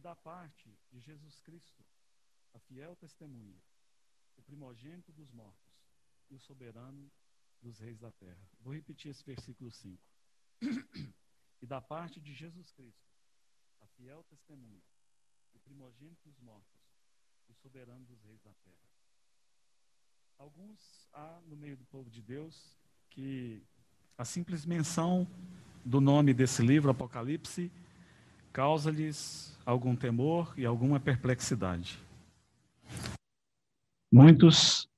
e da parte de Jesus Cristo, a fiel testemunha, o primogênito dos mortos e o soberano dos reis da terra. Vou repetir esse versículo 5. e da parte de Jesus Cristo, a fiel testemunha, o primogênito dos mortos e o soberano dos reis da terra. Alguns há no meio do povo de Deus que a simples menção do nome desse livro, Apocalipse, causa-lhes algum temor e alguma perplexidade. Muitos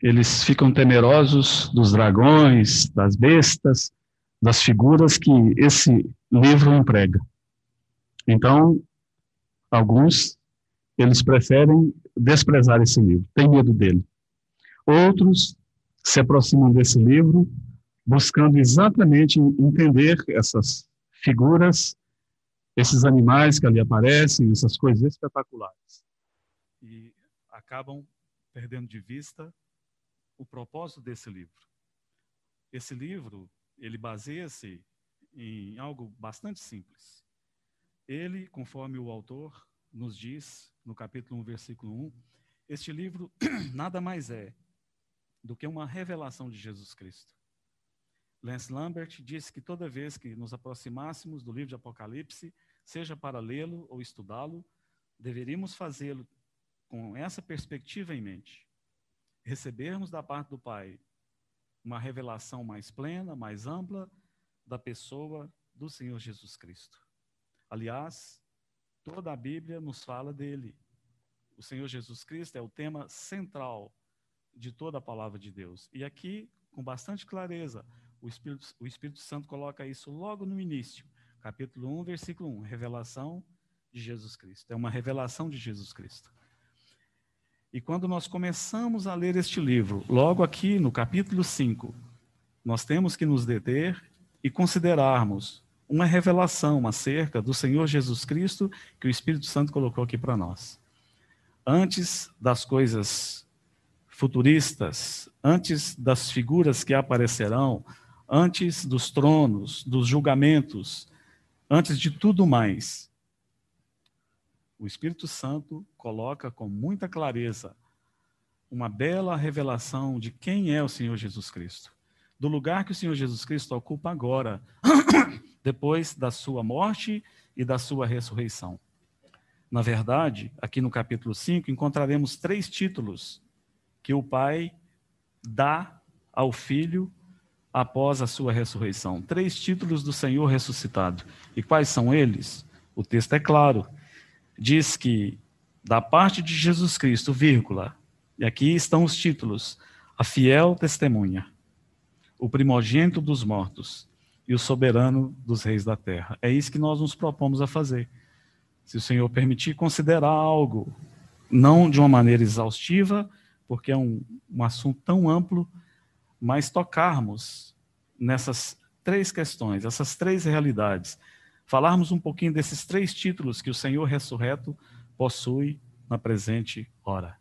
eles ficam temerosos dos dragões, das bestas, das figuras que esse livro emprega. Então, alguns eles preferem desprezar esse livro, têm medo dele. Outros se aproximam desse livro buscando exatamente entender essas figuras, esses animais que ali aparecem, essas coisas espetaculares. E acabam perdendo de vista o propósito desse livro. Esse livro, ele baseia-se em algo bastante simples. Ele, conforme o autor nos diz no capítulo 1, versículo 1, este livro nada mais é do que uma revelação de Jesus Cristo. Lance Lambert disse que toda vez que nos aproximássemos do livro de Apocalipse, seja para lê-lo ou estudá-lo, deveríamos fazê-lo com essa perspectiva em mente recebermos da parte do Pai uma revelação mais plena, mais ampla da pessoa do Senhor Jesus Cristo. Aliás, toda a Bíblia nos fala dele. O Senhor Jesus Cristo é o tema central de toda a palavra de Deus. E aqui, com bastante clareza, o Espírito, o Espírito Santo coloca isso logo no início, capítulo 1, versículo 1, revelação de Jesus Cristo. É uma revelação de Jesus Cristo. E quando nós começamos a ler este livro, logo aqui no capítulo 5, nós temos que nos deter e considerarmos uma revelação acerca do Senhor Jesus Cristo que o Espírito Santo colocou aqui para nós. Antes das coisas futuristas, antes das figuras que aparecerão, antes dos tronos, dos julgamentos, antes de tudo mais, o Espírito Santo coloca com muita clareza uma bela revelação de quem é o Senhor Jesus Cristo, do lugar que o Senhor Jesus Cristo ocupa agora, depois da sua morte e da sua ressurreição. Na verdade, aqui no capítulo 5, encontraremos três títulos que o Pai dá ao Filho após a sua ressurreição. Três títulos do Senhor ressuscitado. E quais são eles? O texto é claro diz que da parte de Jesus Cristo, vírgula, e aqui estão os títulos: a fiel testemunha, o primogênito dos mortos e o soberano dos reis da terra. É isso que nós nos propomos a fazer. Se o Senhor permitir considerar algo, não de uma maneira exaustiva, porque é um, um assunto tão amplo, mas tocarmos nessas três questões, essas três realidades falarmos um pouquinho desses três títulos que o Senhor ressurreto possui na presente hora.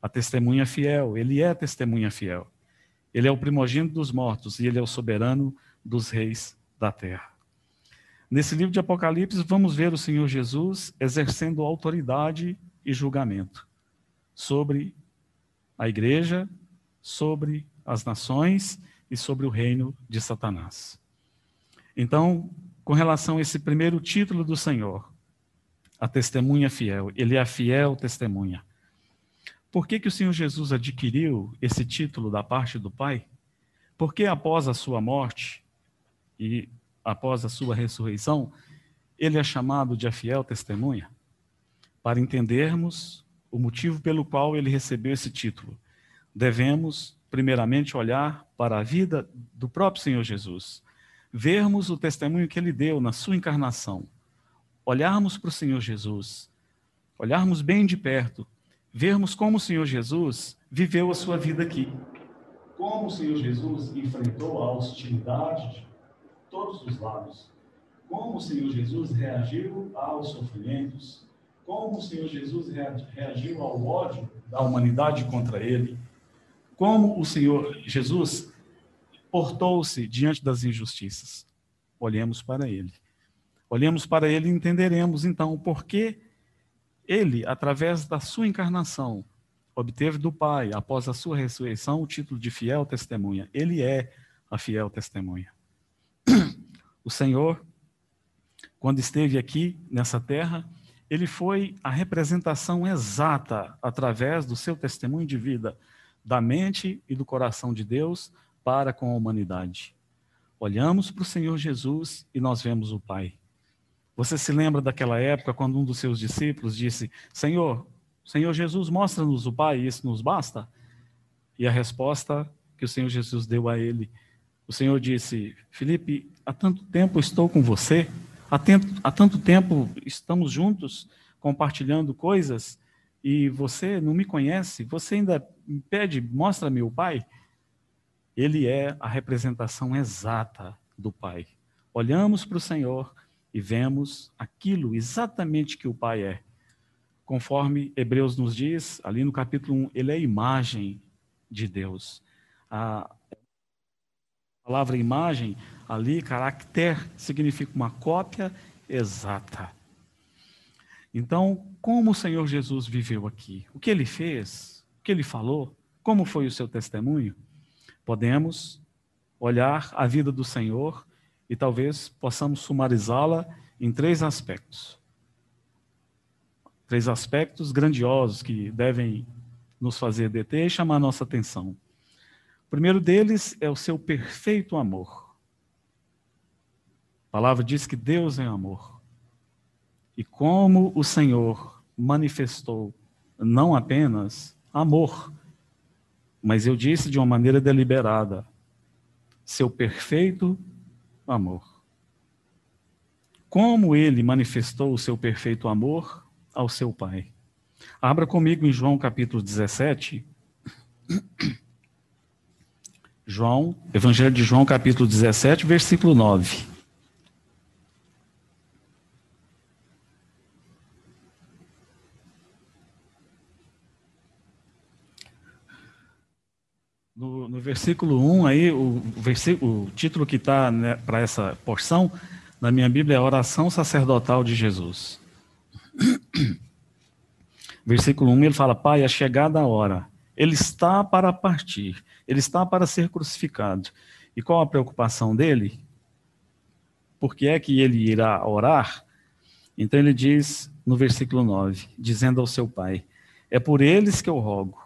A testemunha fiel, ele é testemunha fiel. Ele é o primogênito dos mortos e ele é o soberano dos reis da terra. Nesse livro de Apocalipse, vamos ver o Senhor Jesus exercendo autoridade e julgamento sobre a igreja, sobre as nações e sobre o reino de Satanás. Então, com relação a esse primeiro título do Senhor, a testemunha fiel. Ele é a fiel testemunha. Por que, que o Senhor Jesus adquiriu esse título da parte do Pai? Porque após a sua morte e após a sua ressurreição, ele é chamado de a fiel testemunha? Para entendermos o motivo pelo qual ele recebeu esse título, devemos, primeiramente, olhar para a vida do próprio Senhor Jesus vermos o testemunho que ele deu na sua encarnação, olharmos para o Senhor Jesus, olharmos bem de perto, vermos como o Senhor Jesus viveu a sua vida aqui. Como o Senhor Jesus enfrentou a hostilidade de todos os lados. Como o Senhor Jesus reagiu aos sofrimentos. Como o Senhor Jesus reagiu ao ódio da humanidade contra ele. Como o Senhor Jesus portou-se diante das injustiças. Olhemos para ele. Olhemos para ele e entenderemos então o porquê ele, através da sua encarnação, obteve do Pai, após a sua ressurreição, o título de fiel testemunha. Ele é a fiel testemunha. O Senhor, quando esteve aqui nessa terra, ele foi a representação exata, através do seu testemunho de vida, da mente e do coração de Deus para com a humanidade. Olhamos para o Senhor Jesus e nós vemos o Pai. Você se lembra daquela época quando um dos seus discípulos disse: Senhor, Senhor Jesus, mostra-nos o Pai, e isso nos basta? E a resposta que o Senhor Jesus deu a ele, o Senhor disse: Felipe, há tanto tempo estou com você, há, há tanto tempo estamos juntos compartilhando coisas e você não me conhece, você ainda me pede, mostra-me o Pai? Ele é a representação exata do Pai. Olhamos para o Senhor e vemos aquilo exatamente que o Pai é. Conforme Hebreus nos diz, ali no capítulo 1, ele é a imagem de Deus. A palavra imagem, ali, caractere, significa uma cópia exata. Então, como o Senhor Jesus viveu aqui? O que ele fez? O que ele falou? Como foi o seu testemunho? Podemos olhar a vida do Senhor e talvez possamos sumarizá-la em três aspectos. Três aspectos grandiosos que devem nos fazer deter e chamar nossa atenção. O primeiro deles é o seu perfeito amor. A palavra diz que Deus é amor. E como o Senhor manifestou não apenas amor, mas eu disse de uma maneira deliberada, seu perfeito amor. Como ele manifestou o seu perfeito amor ao seu Pai. Abra comigo em João capítulo 17. João, Evangelho de João capítulo 17, versículo 9. No, versículo 1 aí, o, o título que está né, para essa porção, na minha Bíblia, é Oração Sacerdotal de Jesus. Versículo 1, ele fala, Pai, é chegada a hora. Ele está para partir, ele está para ser crucificado. E qual a preocupação dele? Por que é que ele irá orar? Então ele diz no versículo 9, dizendo ao seu pai: É por eles que eu rogo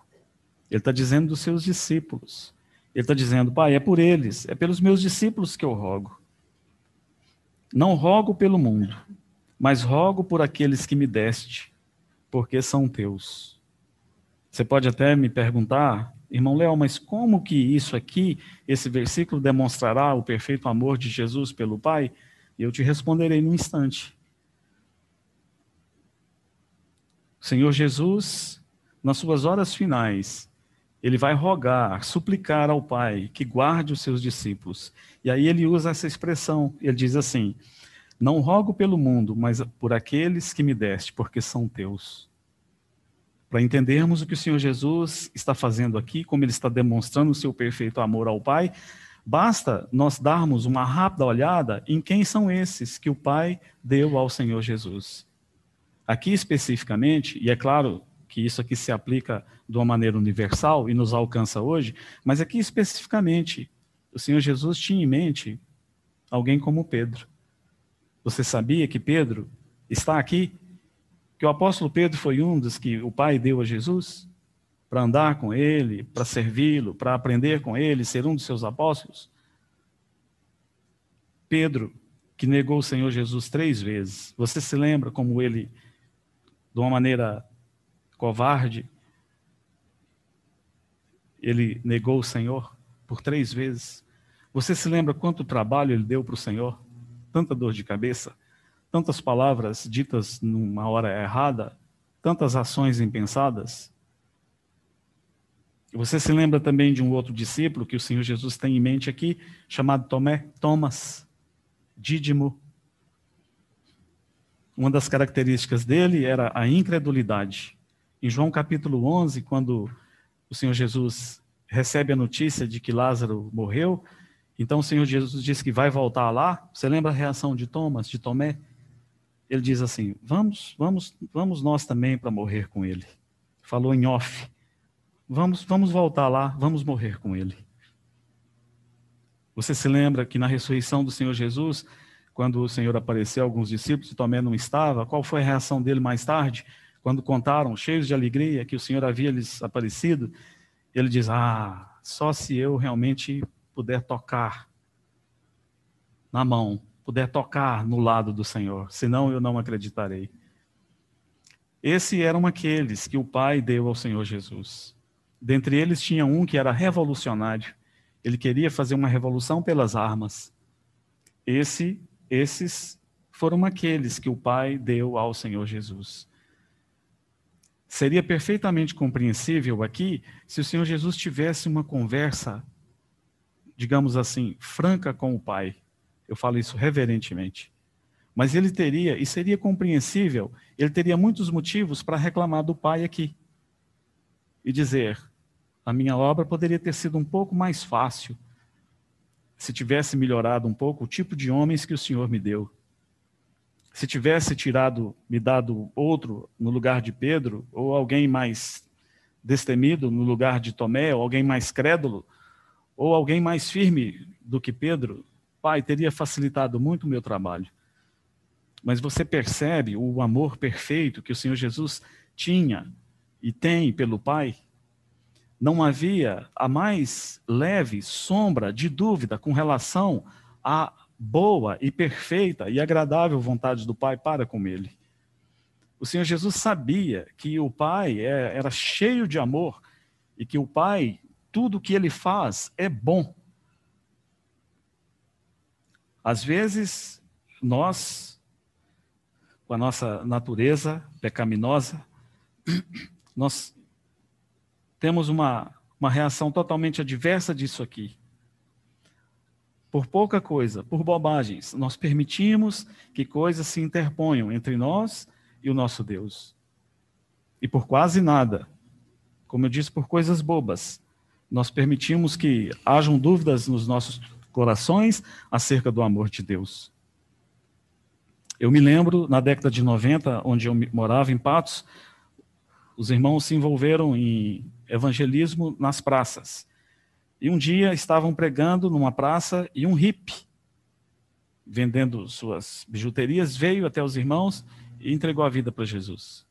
ele está dizendo dos seus discípulos. Ele está dizendo, Pai, é por eles, é pelos meus discípulos que eu rogo. Não rogo pelo mundo, mas rogo por aqueles que me deste, porque são teus. Você pode até me perguntar, irmão Léo, mas como que isso aqui, esse versículo demonstrará o perfeito amor de Jesus pelo Pai? E eu te responderei num instante. O Senhor Jesus, nas suas horas finais, ele vai rogar, suplicar ao Pai que guarde os seus discípulos. E aí ele usa essa expressão, ele diz assim: Não rogo pelo mundo, mas por aqueles que me deste, porque são teus. Para entendermos o que o Senhor Jesus está fazendo aqui, como ele está demonstrando o seu perfeito amor ao Pai, basta nós darmos uma rápida olhada em quem são esses que o Pai deu ao Senhor Jesus. Aqui especificamente, e é claro, que isso aqui se aplica de uma maneira universal e nos alcança hoje, mas aqui especificamente, o Senhor Jesus tinha em mente alguém como Pedro. Você sabia que Pedro está aqui? Que o apóstolo Pedro foi um dos que o Pai deu a Jesus para andar com ele, para servi-lo, para aprender com ele, ser um dos seus apóstolos? Pedro, que negou o Senhor Jesus três vezes. Você se lembra como ele, de uma maneira covarde, ele negou o Senhor por três vezes. Você se lembra quanto trabalho ele deu para o Senhor? Tanta dor de cabeça, tantas palavras ditas numa hora errada, tantas ações impensadas. Você se lembra também de um outro discípulo que o Senhor Jesus tem em mente aqui, chamado Tomé, Thomas, Dídimo. Uma das características dele era a incredulidade. Em João capítulo 11, quando o Senhor Jesus recebe a notícia de que Lázaro morreu, então o Senhor Jesus diz que vai voltar lá. Você lembra a reação de Thomas, de Tomé? ele diz assim: "Vamos, vamos, vamos nós também para morrer com ele". Falou em off. Vamos, vamos voltar lá, vamos morrer com ele. Você se lembra que na ressurreição do Senhor Jesus, quando o Senhor apareceu alguns discípulos e Tomé não estava, qual foi a reação dele mais tarde? Quando contaram, cheios de alegria, que o Senhor havia lhes aparecido, ele diz: Ah, só se eu realmente puder tocar na mão, puder tocar no lado do Senhor, senão eu não acreditarei. Esses eram aqueles que o Pai deu ao Senhor Jesus. Dentre eles tinha um que era revolucionário. Ele queria fazer uma revolução pelas armas. Esse, esses foram aqueles que o Pai deu ao Senhor Jesus. Seria perfeitamente compreensível aqui se o Senhor Jesus tivesse uma conversa, digamos assim, franca com o Pai. Eu falo isso reverentemente. Mas ele teria, e seria compreensível, ele teria muitos motivos para reclamar do Pai aqui. E dizer: a minha obra poderia ter sido um pouco mais fácil se tivesse melhorado um pouco o tipo de homens que o Senhor me deu. Se tivesse tirado, me dado outro no lugar de Pedro, ou alguém mais destemido no lugar de Tomé, ou alguém mais crédulo, ou alguém mais firme do que Pedro, Pai, teria facilitado muito o meu trabalho. Mas você percebe o amor perfeito que o Senhor Jesus tinha e tem pelo Pai? Não havia a mais leve sombra de dúvida com relação à boa e perfeita e agradável vontade do Pai para com ele. O Senhor Jesus sabia que o Pai é, era cheio de amor e que o Pai, tudo que ele faz é bom. Às vezes, nós, com a nossa natureza pecaminosa, nós temos uma, uma reação totalmente adversa disso aqui. Por pouca coisa, por bobagens, nós permitimos que coisas se interponham entre nós e o nosso Deus. E por quase nada, como eu disse, por coisas bobas, nós permitimos que hajam dúvidas nos nossos corações acerca do amor de Deus. Eu me lembro, na década de 90, onde eu morava em Patos, os irmãos se envolveram em evangelismo nas praças. E um dia estavam pregando numa praça e um hippie, vendendo suas bijuterias, veio até os irmãos e entregou a vida para Jesus.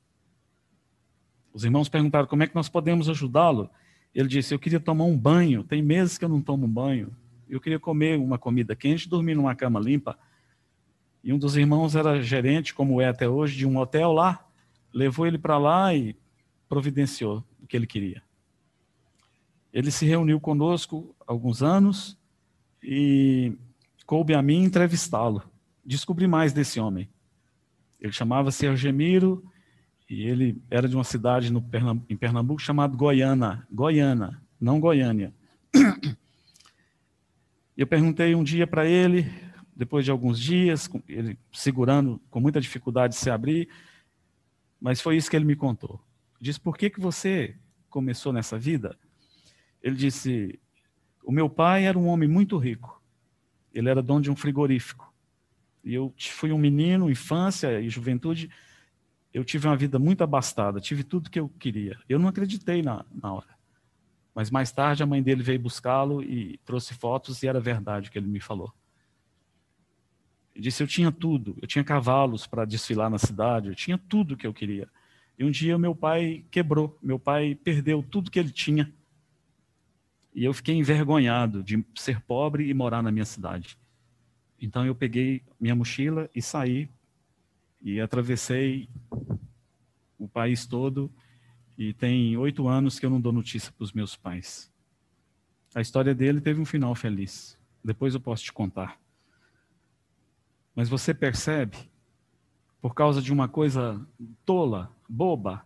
Os irmãos perguntaram como é que nós podemos ajudá-lo. Ele disse: Eu queria tomar um banho, tem meses que eu não tomo um banho. Eu queria comer uma comida quente, dormir numa cama limpa. E um dos irmãos era gerente, como é até hoje, de um hotel lá. Levou ele para lá e providenciou o que ele queria. Ele se reuniu conosco há alguns anos e coube a mim entrevistá-lo. Descobri mais desse homem. Ele chamava-se Argemiro e ele era de uma cidade no Pernambuco, em Pernambuco chamada Goiânia. Goiânia, não Goiânia. Eu perguntei um dia para ele, depois de alguns dias, ele segurando com muita dificuldade de se abrir, mas foi isso que ele me contou. Disse: Por que, que você começou nessa vida? Ele disse: O meu pai era um homem muito rico. Ele era dono de um frigorífico. E eu fui um menino, infância e juventude. Eu tive uma vida muito abastada, tive tudo que eu queria. Eu não acreditei na, na hora. Mas mais tarde a mãe dele veio buscá-lo e trouxe fotos e era verdade o que ele me falou. Ele disse: Eu tinha tudo, eu tinha cavalos para desfilar na cidade, eu tinha tudo que eu queria. E um dia meu pai quebrou, meu pai perdeu tudo que ele tinha e eu fiquei envergonhado de ser pobre e morar na minha cidade. Então eu peguei minha mochila e saí e atravessei o país todo e tem oito anos que eu não dou notícia para os meus pais. A história dele teve um final feliz. Depois eu posso te contar. Mas você percebe, por causa de uma coisa tola, boba,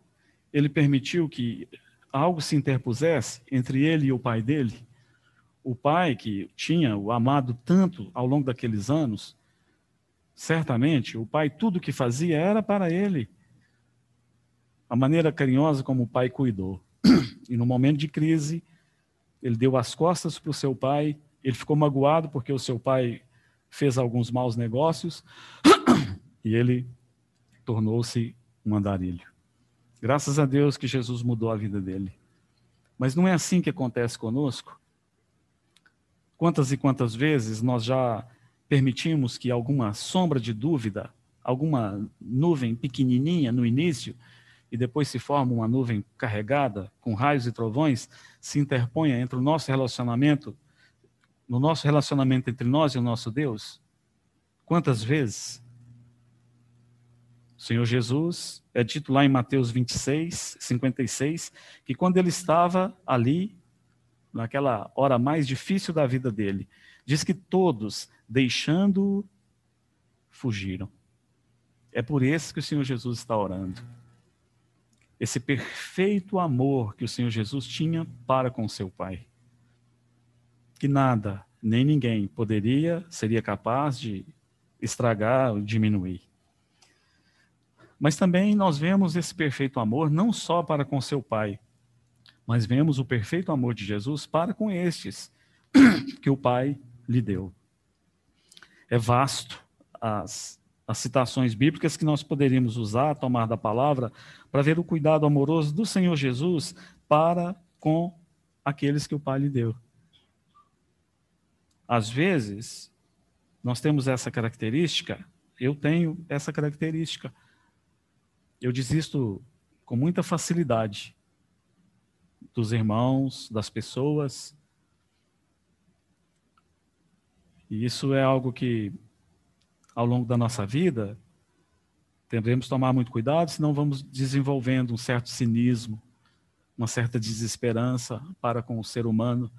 ele permitiu que algo se interpusesse entre ele e o pai dele, o pai que tinha o amado tanto ao longo daqueles anos, certamente o pai tudo que fazia era para ele. A maneira carinhosa como o pai cuidou. E no momento de crise, ele deu as costas para o seu pai, ele ficou magoado porque o seu pai fez alguns maus negócios, e ele tornou-se um andarilho. Graças a Deus que Jesus mudou a vida dele. Mas não é assim que acontece conosco. Quantas e quantas vezes nós já permitimos que alguma sombra de dúvida, alguma nuvem pequenininha no início, e depois se forma uma nuvem carregada com raios e trovões, se interponha entre o nosso relacionamento, no nosso relacionamento entre nós e o nosso Deus? Quantas vezes? Senhor Jesus, é dito lá em Mateus 26, 56, que quando ele estava ali, naquela hora mais difícil da vida dele, diz que todos, deixando-o, fugiram. É por isso que o Senhor Jesus está orando esse perfeito amor que o Senhor Jesus tinha para com seu Pai. Que nada, nem ninguém poderia, seria capaz de estragar ou diminuir. Mas também nós vemos esse perfeito amor não só para com seu Pai, mas vemos o perfeito amor de Jesus para com estes que o Pai lhe deu. É vasto as as citações bíblicas que nós poderíamos usar, tomar da palavra, para ver o cuidado amoroso do Senhor Jesus para com aqueles que o Pai lhe deu. Às vezes, nós temos essa característica, eu tenho essa característica. Eu desisto com muita facilidade dos irmãos, das pessoas. E isso é algo que ao longo da nossa vida, devemos tomar muito cuidado, senão vamos desenvolvendo um certo cinismo, uma certa desesperança para com o ser humano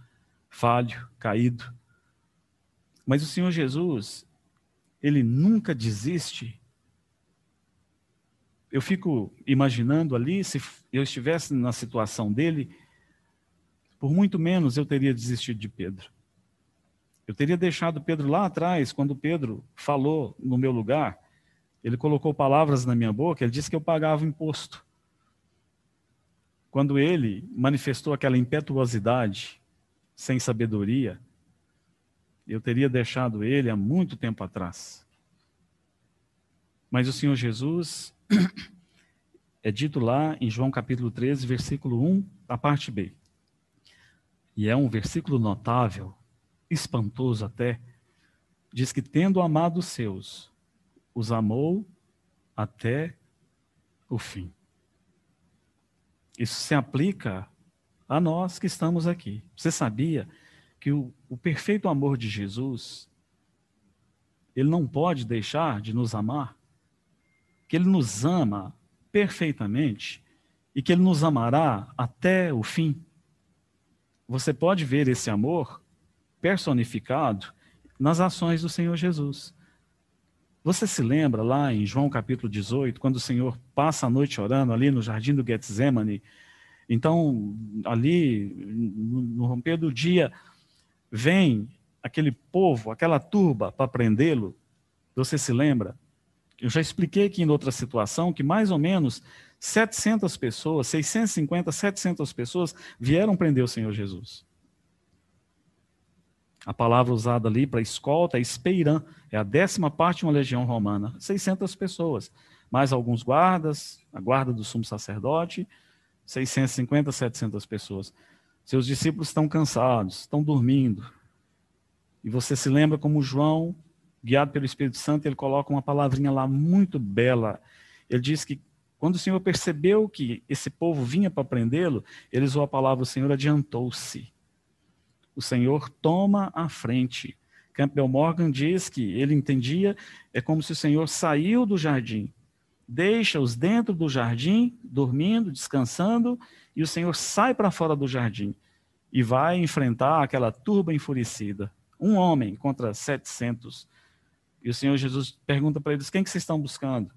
falho, caído. Mas o Senhor Jesus, ele nunca desiste. Eu fico imaginando ali, se eu estivesse na situação dele, por muito menos eu teria desistido de Pedro. Eu teria deixado Pedro lá atrás, quando Pedro falou no meu lugar, ele colocou palavras na minha boca, ele disse que eu pagava imposto. Quando ele manifestou aquela impetuosidade, sem sabedoria, eu teria deixado ele há muito tempo atrás. Mas o Senhor Jesus, é dito lá em João capítulo 13, versículo 1, a parte B. E é um versículo notável, espantoso até, diz que tendo amado os seus, os amou até o fim. Isso se aplica a nós que estamos aqui. Você sabia que o, o perfeito amor de Jesus, ele não pode deixar de nos amar? Que ele nos ama perfeitamente e que ele nos amará até o fim. Você pode ver esse amor personificado nas ações do Senhor Jesus. Você se lembra lá em João capítulo 18, quando o Senhor passa a noite orando ali no jardim do Getsemane? Então, ali, no romper do dia, vem aquele povo, aquela turba para prendê-lo. Você se lembra? Eu já expliquei aqui em outra situação que mais ou menos 700 pessoas, 650, 700 pessoas vieram prender o Senhor Jesus. A palavra usada ali para escolta é espeirã, é a décima parte de uma legião romana, 600 pessoas, mais alguns guardas, a guarda do sumo sacerdote, 650, 700 pessoas. Seus discípulos estão cansados, estão dormindo. E você se lembra como João, guiado pelo Espírito Santo, ele coloca uma palavrinha lá muito bela. Ele diz que quando o Senhor percebeu que esse povo vinha para prendê-lo, ele usou a palavra: o Senhor adiantou-se o Senhor toma a frente. Campbell Morgan diz que ele entendia é como se o Senhor saiu do jardim, deixa-os dentro do jardim, dormindo, descansando, e o Senhor sai para fora do jardim e vai enfrentar aquela turba enfurecida. Um homem contra 700. E o Senhor Jesus pergunta para eles: quem que vocês estão buscando?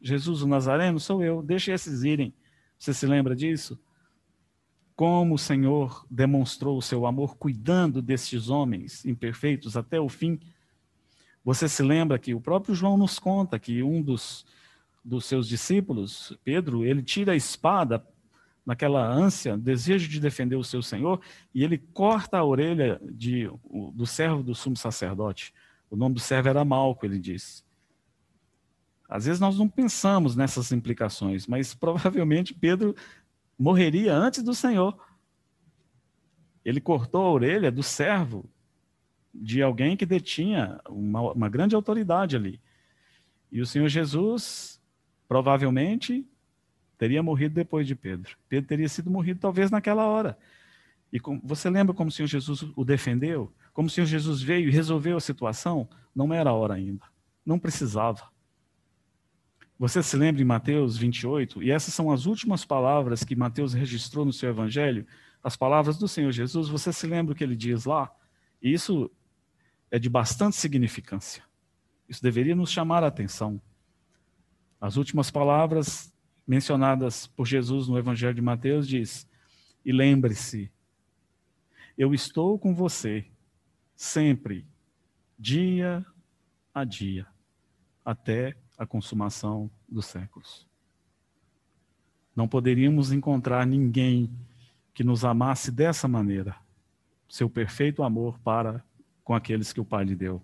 Jesus, o Nazareno? Sou eu, deixe esses irem. Você se lembra disso? como o Senhor demonstrou o seu amor cuidando destes homens imperfeitos até o fim. Você se lembra que o próprio João nos conta que um dos, dos seus discípulos, Pedro, ele tira a espada naquela ânsia, desejo de defender o seu Senhor, e ele corta a orelha de, do servo do sumo sacerdote. O nome do servo era Malco, ele diz. Às vezes nós não pensamos nessas implicações, mas provavelmente Pedro morreria antes do Senhor. Ele cortou a orelha do servo de alguém que detinha uma, uma grande autoridade ali. E o Senhor Jesus provavelmente teria morrido depois de Pedro. Pedro teria sido morrido talvez naquela hora. E com, você lembra como o Senhor Jesus o defendeu? Como o Senhor Jesus veio e resolveu a situação? Não era a hora ainda. Não precisava. Você se lembra em Mateus 28? E essas são as últimas palavras que Mateus registrou no seu evangelho, as palavras do Senhor Jesus. Você se lembra o que ele diz lá? E isso é de bastante significância. Isso deveria nos chamar a atenção. As últimas palavras mencionadas por Jesus no evangelho de Mateus diz: "E lembre-se, eu estou com você sempre, dia a dia, até a consumação dos séculos. Não poderíamos encontrar ninguém que nos amasse dessa maneira, seu perfeito amor para com aqueles que o Pai lhe deu.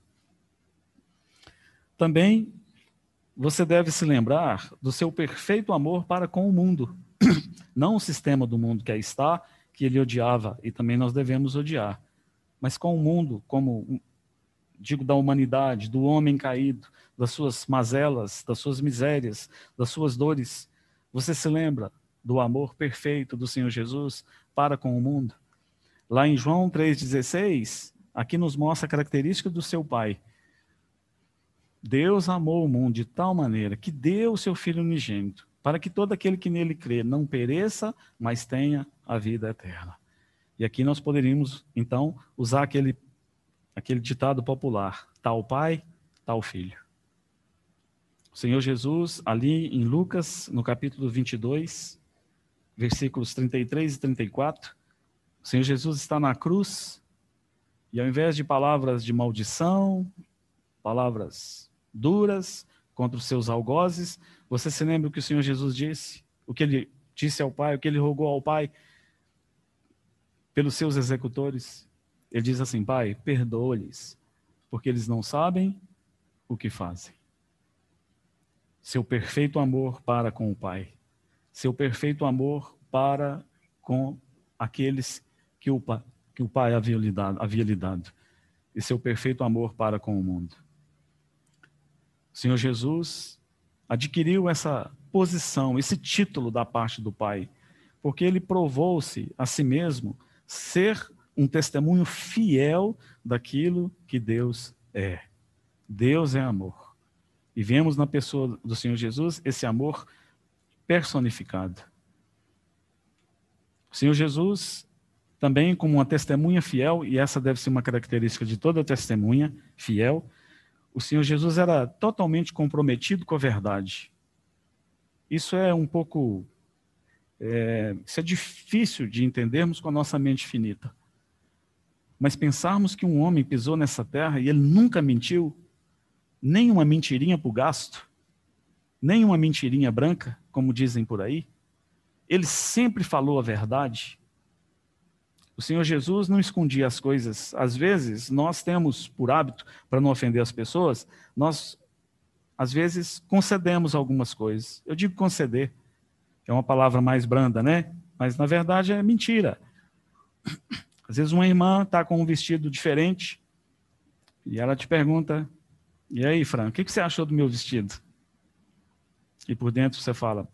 Também você deve se lembrar do seu perfeito amor para com o mundo, não o sistema do mundo que aí está, que ele odiava e também nós devemos odiar, mas com o mundo como digo da humanidade, do homem caído, das suas mazelas, das suas misérias, das suas dores. Você se lembra do amor perfeito do Senhor Jesus para com o mundo? Lá em João 3,16, aqui nos mostra a característica do seu Pai. Deus amou o mundo de tal maneira que deu o seu Filho unigênito, para que todo aquele que nele crê não pereça, mas tenha a vida eterna. E aqui nós poderíamos, então, usar aquele, aquele ditado popular: tal pai, tal filho. O Senhor Jesus, ali em Lucas, no capítulo 22, versículos 33 e 34, o Senhor Jesus está na cruz e ao invés de palavras de maldição, palavras duras contra os seus algozes, você se lembra o que o Senhor Jesus disse? O que ele disse ao Pai, o que ele rogou ao Pai pelos seus executores? Ele diz assim: Pai, perdoa-lhes, porque eles não sabem o que fazem seu perfeito amor para com o Pai, seu perfeito amor para com aqueles que o, que o Pai havia lhe, dado, havia lhe dado, e seu perfeito amor para com o mundo. O Senhor Jesus adquiriu essa posição, esse título da parte do Pai, porque ele provou-se a si mesmo ser um testemunho fiel daquilo que Deus é. Deus é amor. E vemos na pessoa do Senhor Jesus esse amor personificado. O Senhor Jesus, também como uma testemunha fiel, e essa deve ser uma característica de toda testemunha fiel, o Senhor Jesus era totalmente comprometido com a verdade. Isso é um pouco. É, isso é difícil de entendermos com a nossa mente finita. Mas pensarmos que um homem pisou nessa terra e ele nunca mentiu, nem uma mentirinha para o gasto, nem uma mentirinha branca, como dizem por aí. Ele sempre falou a verdade. O Senhor Jesus não escondia as coisas. Às vezes, nós temos por hábito, para não ofender as pessoas, nós, às vezes, concedemos algumas coisas. Eu digo conceder, é uma palavra mais branda, né? Mas, na verdade, é mentira. Às vezes, uma irmã está com um vestido diferente e ela te pergunta: e aí, Fran, o que, você achou do meu vestido? E por dentro você fala,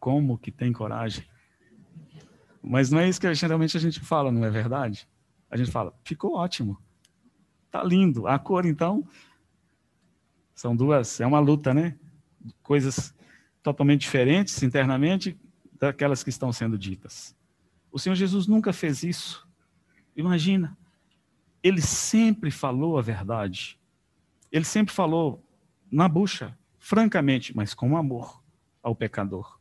como que tem coragem? Mas não é isso que geralmente a gente fala, não é verdade? A gente fala, ficou ótimo. Tá lindo. A cor, então, são duas, é uma luta, né? Coisas totalmente diferentes internamente daquelas que estão sendo ditas. O Senhor Jesus nunca fez isso. Imagina. Ele sempre falou a verdade. Ele sempre falou na bucha, francamente, mas com amor ao pecador.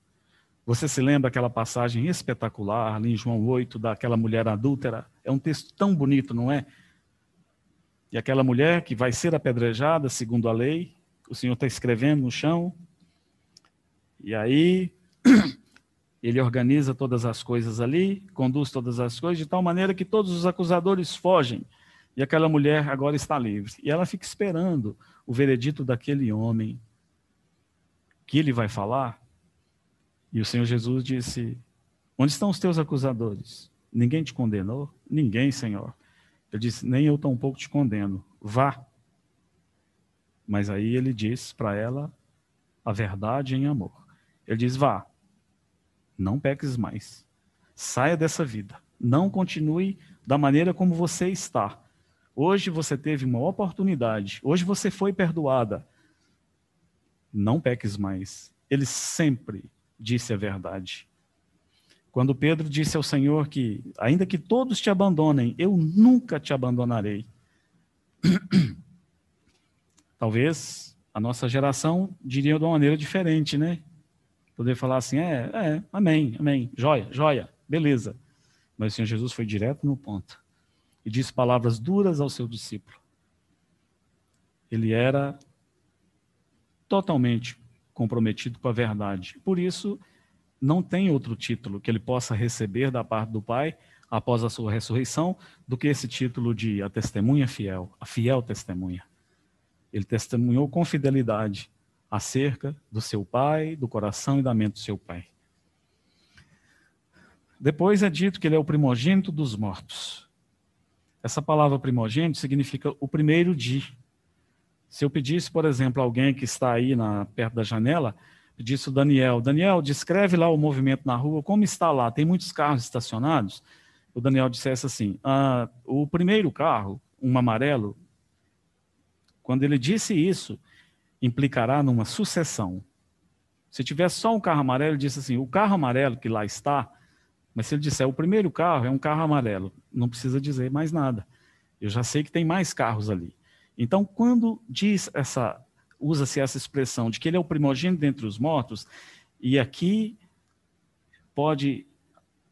Você se lembra aquela passagem espetacular ali em João 8, daquela mulher adúltera? É um texto tão bonito, não é? E aquela mulher que vai ser apedrejada segundo a lei, o Senhor está escrevendo no chão, e aí ele organiza todas as coisas ali, conduz todas as coisas, de tal maneira que todos os acusadores fogem. E aquela mulher agora está livre. E ela fica esperando o veredito daquele homem. que ele vai falar. E o Senhor Jesus disse: Onde estão os teus acusadores? Ninguém te condenou? Ninguém, Senhor. Ele disse: Nem eu tampouco te condeno. Vá. Mas aí ele diz para ela a verdade em amor. Ele diz: Vá, não peques mais. Saia dessa vida. Não continue da maneira como você está. Hoje você teve uma oportunidade. Hoje você foi perdoada. Não peques mais. Ele sempre disse a verdade. Quando Pedro disse ao Senhor que, ainda que todos te abandonem, eu nunca te abandonarei. Talvez a nossa geração diria de uma maneira diferente, né? Poder falar assim, é, é, amém, amém, joia, joia, beleza. Mas o Senhor Jesus foi direto no ponto e disse palavras duras ao seu discípulo. Ele era totalmente comprometido com a verdade. Por isso, não tem outro título que ele possa receber da parte do Pai após a sua ressurreição do que esse título de a testemunha fiel, a fiel testemunha. Ele testemunhou com fidelidade acerca do seu pai, do coração e da mente do seu pai. Depois é dito que ele é o primogênito dos mortos. Essa palavra primogênito significa o primeiro de. Se eu pedisse, por exemplo, alguém que está aí na, perto da janela, disse o Daniel, Daniel, descreve lá o movimento na rua, como está lá? Tem muitos carros estacionados? O Daniel dissesse assim, ah, o primeiro carro, um amarelo, quando ele disse isso, implicará numa sucessão. Se tivesse só um carro amarelo, ele disse assim, o carro amarelo que lá está, mas se ele disser o primeiro carro é um carro amarelo, não precisa dizer mais nada. Eu já sei que tem mais carros ali. Então, quando diz essa usa-se essa expressão de que ele é o primogênito dentre os mortos, e aqui pode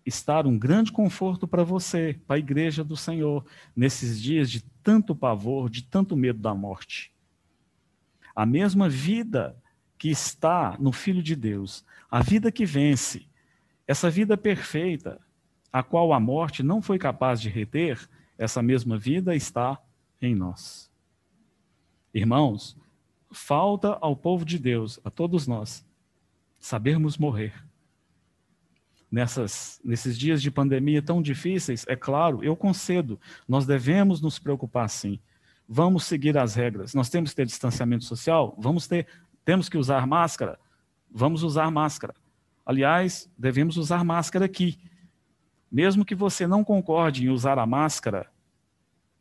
estar um grande conforto para você, para a igreja do Senhor, nesses dias de tanto pavor, de tanto medo da morte. A mesma vida que está no Filho de Deus, a vida que vence, essa vida perfeita, a qual a morte não foi capaz de reter, essa mesma vida está em nós. Irmãos, falta ao povo de Deus, a todos nós, sabermos morrer. Nessas, nesses dias de pandemia tão difíceis, é claro, eu concedo, nós devemos nos preocupar sim. Vamos seguir as regras. Nós temos que ter distanciamento social? Vamos ter. Temos que usar máscara? Vamos usar máscara. Aliás, devemos usar máscara aqui. Mesmo que você não concorde em usar a máscara,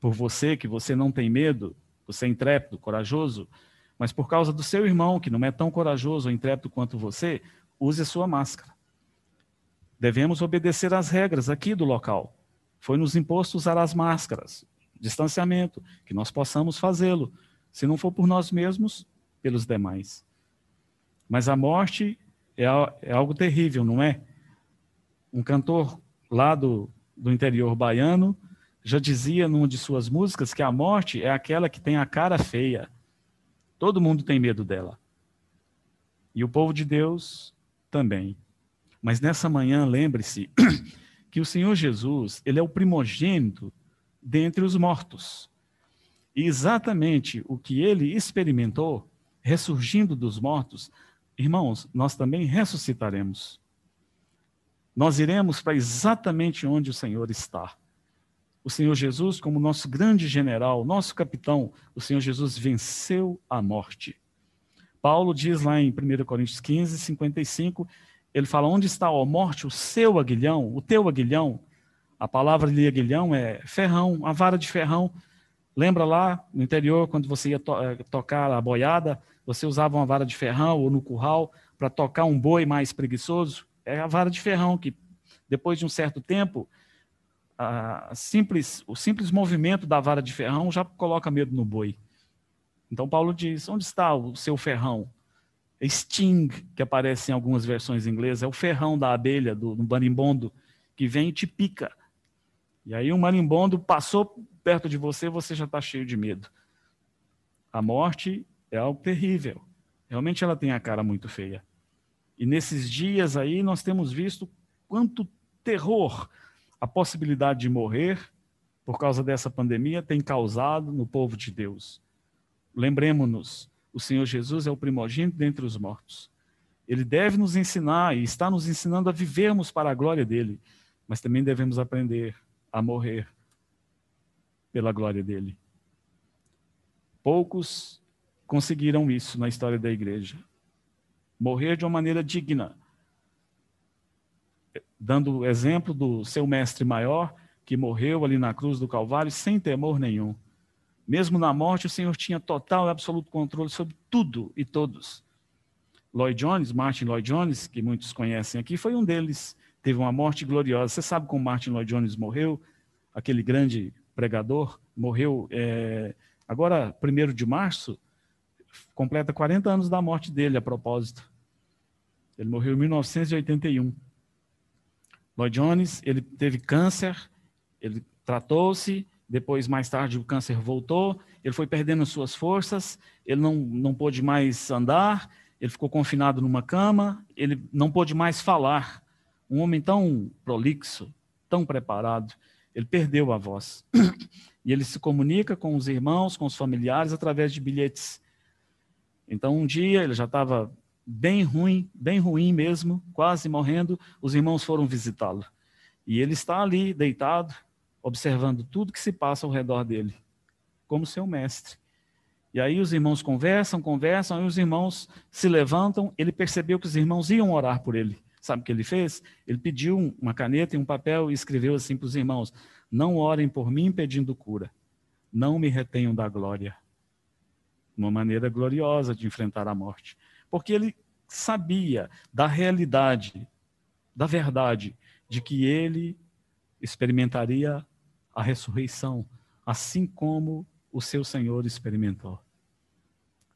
por você, que você não tem medo, você é intrépido, corajoso, mas por causa do seu irmão, que não é tão corajoso ou intrépido quanto você, use a sua máscara. Devemos obedecer às regras aqui do local. Foi nos imposto usar as máscaras, distanciamento, que nós possamos fazê-lo. Se não for por nós mesmos, pelos demais. Mas a morte é, é algo terrível, não é? Um cantor lá do, do interior baiano já dizia numa de suas músicas que a morte é aquela que tem a cara feia Todo mundo tem medo dela. E o povo de Deus também. Mas nessa manhã, lembre-se que o Senhor Jesus, ele é o primogênito dentre os mortos. E exatamente o que ele experimentou, ressurgindo dos mortos, irmãos, nós também ressuscitaremos. Nós iremos para exatamente onde o Senhor está o Senhor Jesus como nosso grande general, nosso capitão, o Senhor Jesus venceu a morte. Paulo diz lá em 1 Coríntios 15, 55, ele fala: Onde está, a morte, o seu aguilhão, o teu aguilhão? A palavra de aguilhão é ferrão, a vara de ferrão. Lembra lá no interior, quando você ia to eh, tocar a boiada, você usava uma vara de ferrão ou no curral para tocar um boi mais preguiçoso? É a vara de ferrão que, depois de um certo tempo, simples, o simples movimento da vara de ferrão já coloca medo no boi. Então Paulo diz: onde está o seu ferrão? Sting, que aparece em algumas versões inglesas, é o ferrão da abelha, do, do marimbondo, que vem e te pica. E aí um marimbondo passou perto de você, você já está cheio de medo. A morte é algo terrível. Realmente ela tem a cara muito feia. E nesses dias aí nós temos visto quanto terror a possibilidade de morrer por causa dessa pandemia tem causado no povo de Deus. Lembremos-nos, o Senhor Jesus é o primogênito dentre os mortos. Ele deve nos ensinar e está nos ensinando a vivermos para a glória dele, mas também devemos aprender a morrer pela glória dele. Poucos conseguiram isso na história da igreja. Morrer de uma maneira digna, dando o exemplo do seu mestre maior, que morreu ali na cruz do Calvário sem temor nenhum. Mesmo na morte, o Senhor tinha total e absoluto controle sobre tudo e todos. Lloyd Jones, Martin Lloyd Jones, que muitos conhecem aqui, foi um deles. Teve uma morte gloriosa. Você sabe como Martin Lloyd Jones morreu? Aquele grande pregador morreu é, agora, 1 de março, completa 40 anos da morte dele, a propósito. Ele morreu em 1981. Lloyd Jones, ele teve câncer, ele tratou-se, depois, mais tarde, o câncer voltou, ele foi perdendo suas forças, ele não, não pôde mais andar, ele ficou confinado numa cama, ele não pôde mais falar. Um homem tão prolixo, tão preparado, ele perdeu a voz. E ele se comunica com os irmãos, com os familiares, através de bilhetes. Então, um dia, ele já estava bem ruim, bem ruim mesmo, quase morrendo, os irmãos foram visitá-lo. E ele está ali, deitado, observando tudo que se passa ao redor dele, como seu mestre. E aí os irmãos conversam, conversam, aí os irmãos se levantam, ele percebeu que os irmãos iam orar por ele. Sabe o que ele fez? Ele pediu uma caneta e um papel e escreveu assim para os irmãos: Não orem por mim pedindo cura, não me retenham da glória. Uma maneira gloriosa de enfrentar a morte. Porque ele sabia da realidade, da verdade, de que ele experimentaria a ressurreição, assim como o seu Senhor experimentou.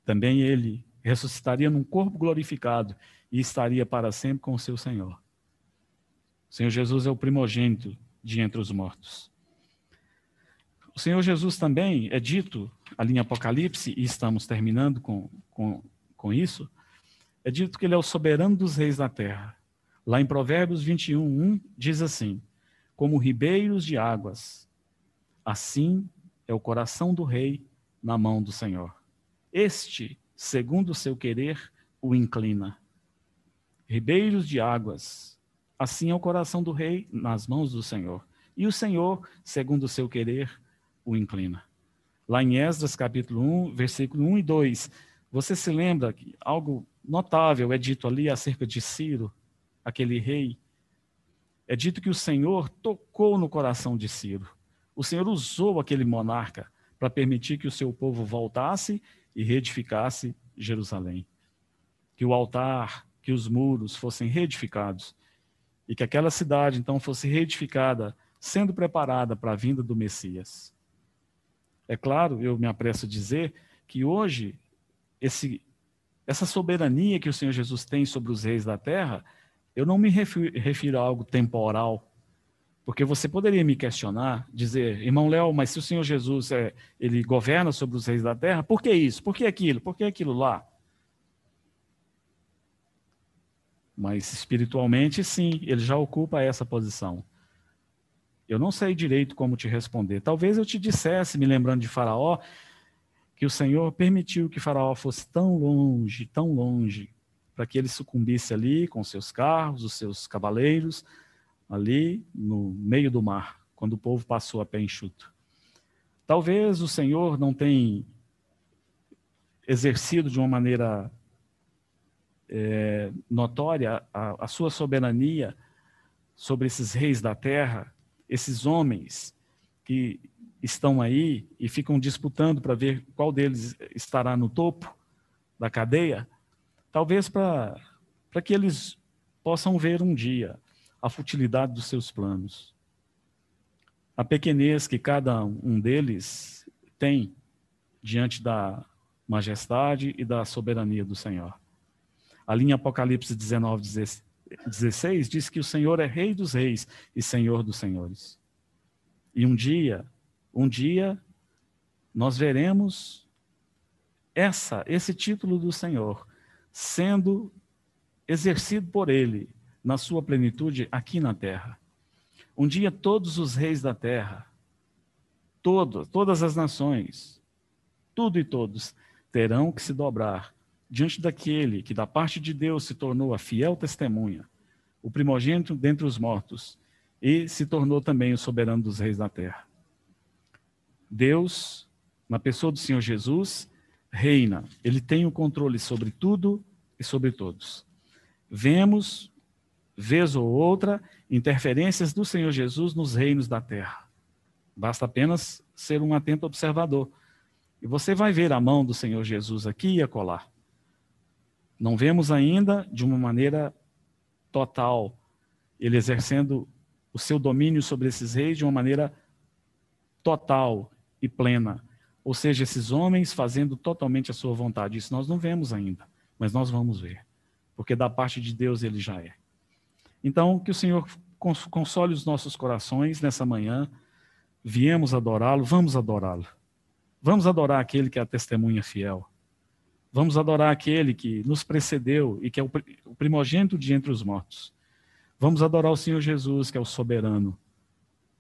Também ele ressuscitaria num corpo glorificado e estaria para sempre com o seu Senhor. O Senhor Jesus é o primogênito de entre os mortos. O Senhor Jesus também é dito ali em Apocalipse, e estamos terminando com, com, com isso, é dito que ele é o soberano dos reis da terra. Lá em Provérbios 21, 1, diz assim: Como ribeiros de águas, assim é o coração do rei na mão do Senhor. Este, segundo o seu querer, o inclina ribeiros de águas. Assim é o coração do rei nas mãos do Senhor. E o Senhor, segundo o seu querer, o inclina. Lá em Esdras, capítulo 1, versículo 1 e 2, você se lembra que algo notável é dito ali acerca de Ciro, aquele rei? É dito que o Senhor tocou no coração de Ciro. O Senhor usou aquele monarca para permitir que o seu povo voltasse e reedificasse Jerusalém. Que o altar que os muros fossem reedificados e que aquela cidade então fosse reedificada, sendo preparada para a vinda do Messias. É claro, eu me apresso a dizer que hoje esse, essa soberania que o Senhor Jesus tem sobre os reis da terra, eu não me refiro, refiro a algo temporal, porque você poderia me questionar, dizer, irmão Léo, mas se o Senhor Jesus é, ele governa sobre os reis da terra, por que isso? Por que aquilo? Por que aquilo lá? Mas espiritualmente, sim, ele já ocupa essa posição. Eu não sei direito como te responder. Talvez eu te dissesse, me lembrando de Faraó, que o Senhor permitiu que Faraó fosse tão longe, tão longe, para que ele sucumbisse ali com seus carros, os seus cavaleiros, ali no meio do mar, quando o povo passou a pé enxuto. Talvez o Senhor não tenha exercido de uma maneira é, notória a, a sua soberania sobre esses reis da terra, esses homens que estão aí e ficam disputando para ver qual deles estará no topo da cadeia, talvez para que eles possam ver um dia a futilidade dos seus planos, a pequenez que cada um deles tem diante da majestade e da soberania do Senhor. Ali em Apocalipse 19, 16, diz que o Senhor é Rei dos Reis e Senhor dos Senhores. E um dia, um dia, nós veremos essa, esse título do Senhor sendo exercido por Ele na sua plenitude aqui na terra. Um dia todos os reis da terra, todos, todas as nações, tudo e todos terão que se dobrar diante daquele que da parte de Deus se tornou a fiel testemunha, o primogênito dentre os mortos, e se tornou também o soberano dos reis da terra. Deus, na pessoa do Senhor Jesus, reina. Ele tem o controle sobre tudo e sobre todos. Vemos, vez ou outra, interferências do Senhor Jesus nos reinos da terra. Basta apenas ser um atento observador. E você vai ver a mão do Senhor Jesus aqui e acolá. Não vemos ainda de uma maneira total ele exercendo o seu domínio sobre esses reis de uma maneira total e plena. Ou seja, esses homens fazendo totalmente a sua vontade. Isso nós não vemos ainda, mas nós vamos ver. Porque da parte de Deus ele já é. Então, que o Senhor console os nossos corações nessa manhã. Viemos adorá-lo, vamos adorá-lo. Vamos adorar aquele que é a testemunha fiel. Vamos adorar aquele que nos precedeu e que é o primogênito de entre os mortos. Vamos adorar o Senhor Jesus, que é o soberano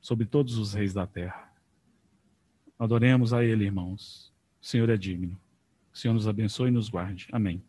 sobre todos os reis da terra. Adoremos a Ele, irmãos. O Senhor é digno. O Senhor nos abençoe e nos guarde. Amém.